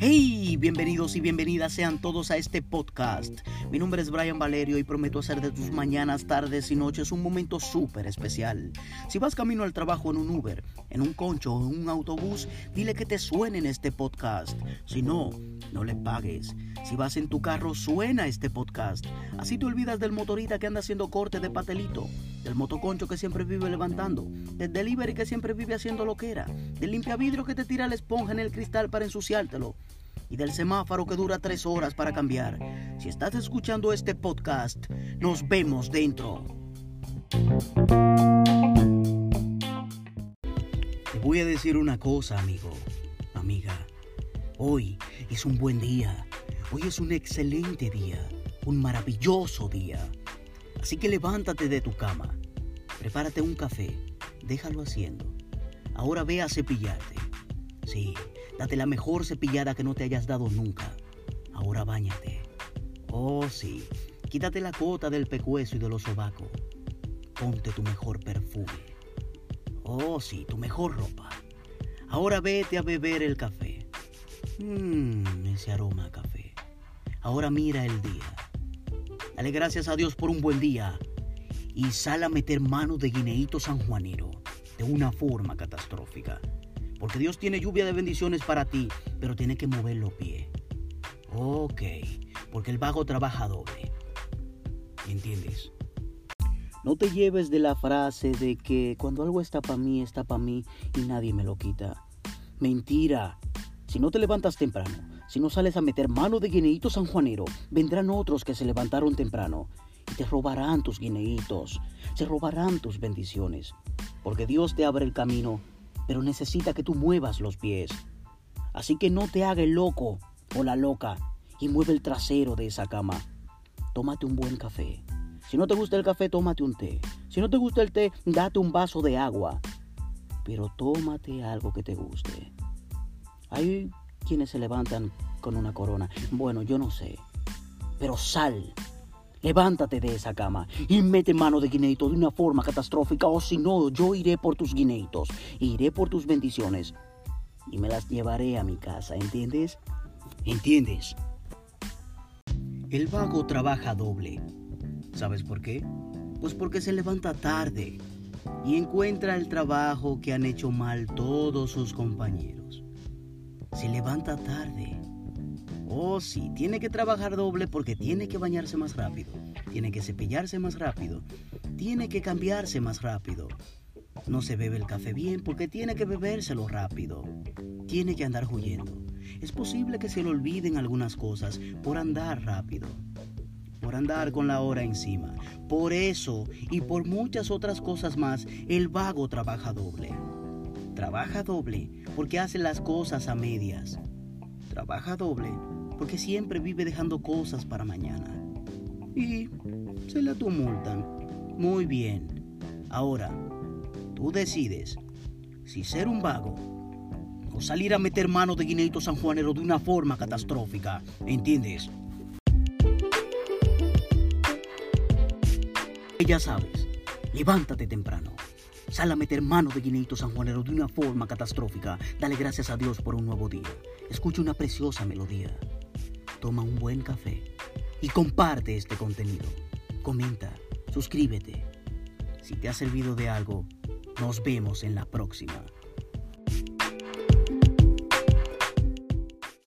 Hey, bienvenidos y bienvenidas sean todos a este podcast. Mi nombre es Brian Valerio y prometo hacer de tus mañanas, tardes y noches un momento súper especial. Si vas camino al trabajo en un Uber, en un concho o en un autobús, dile que te suene en este podcast. Si no, no le pagues. Si vas en tu carro, suena este podcast. Así te olvidas del motorista que anda haciendo corte de patelito, del motoconcho que siempre vive levantando, del delivery que siempre vive haciendo lo que era, del limpiavidrio que te tira la esponja en el cristal para ensuciártelo y del semáforo que dura tres horas para cambiar. Si estás escuchando este podcast, nos vemos dentro. Te voy a decir una cosa, amigo, amiga. Hoy es un buen día. Hoy es un excelente día. Un maravilloso día. Así que levántate de tu cama. Prepárate un café. Déjalo haciendo. Ahora ve a cepillarte. Sí, Date la mejor cepillada que no te hayas dado nunca. Ahora bañate. Oh, sí. Quítate la cota del pecueso y de los sobacos. Ponte tu mejor perfume. Oh, sí, tu mejor ropa. Ahora vete a beber el café. Mmm, ese aroma a café. Ahora mira el día. Dale gracias a Dios por un buen día. Y sal a meter mano de guineíto sanjuanero de una forma catastrófica. Porque Dios tiene lluvia de bendiciones para ti, pero tiene que mover los pies. Ok, porque el vago trabaja doble. ¿Entiendes? No te lleves de la frase de que cuando algo está para mí, está para mí y nadie me lo quita. Mentira. Si no te levantas temprano, si no sales a meter mano de guineíto sanjuanero, vendrán otros que se levantaron temprano y te robarán tus guineitos, se robarán tus bendiciones. Porque Dios te abre el camino pero necesita que tú muevas los pies. Así que no te haga el loco o la loca y mueve el trasero de esa cama. Tómate un buen café. Si no te gusta el café, tómate un té. Si no te gusta el té, date un vaso de agua. Pero tómate algo que te guste. Hay quienes se levantan con una corona. Bueno, yo no sé. Pero sal Levántate de esa cama y mete mano de guineito de una forma catastrófica o si no, yo iré por tus guineitos, iré por tus bendiciones y me las llevaré a mi casa, ¿entiendes? ¿Entiendes? El vago trabaja doble. ¿Sabes por qué? Pues porque se levanta tarde y encuentra el trabajo que han hecho mal todos sus compañeros. Se levanta tarde Oh, sí, tiene que trabajar doble porque tiene que bañarse más rápido, tiene que cepillarse más rápido, tiene que cambiarse más rápido. No se bebe el café bien porque tiene que bebérselo rápido. Tiene que andar huyendo. Es posible que se le olviden algunas cosas por andar rápido, por andar con la hora encima. Por eso y por muchas otras cosas más, el vago trabaja doble. Trabaja doble porque hace las cosas a medias. Trabaja doble porque siempre vive dejando cosas para mañana. Y se la tumultan. Muy bien. Ahora, tú decides si ser un vago o salir a meter mano de guineito sanjuanero de una forma catastrófica. ¿Entiendes? Ya sabes, levántate temprano. Sal a meter mano de guineito sanjuanero de una forma catastrófica. Dale gracias a Dios por un nuevo día. Escucha una preciosa melodía toma un buen café y comparte este contenido. Comenta, suscríbete. Si te ha servido de algo, nos vemos en la próxima.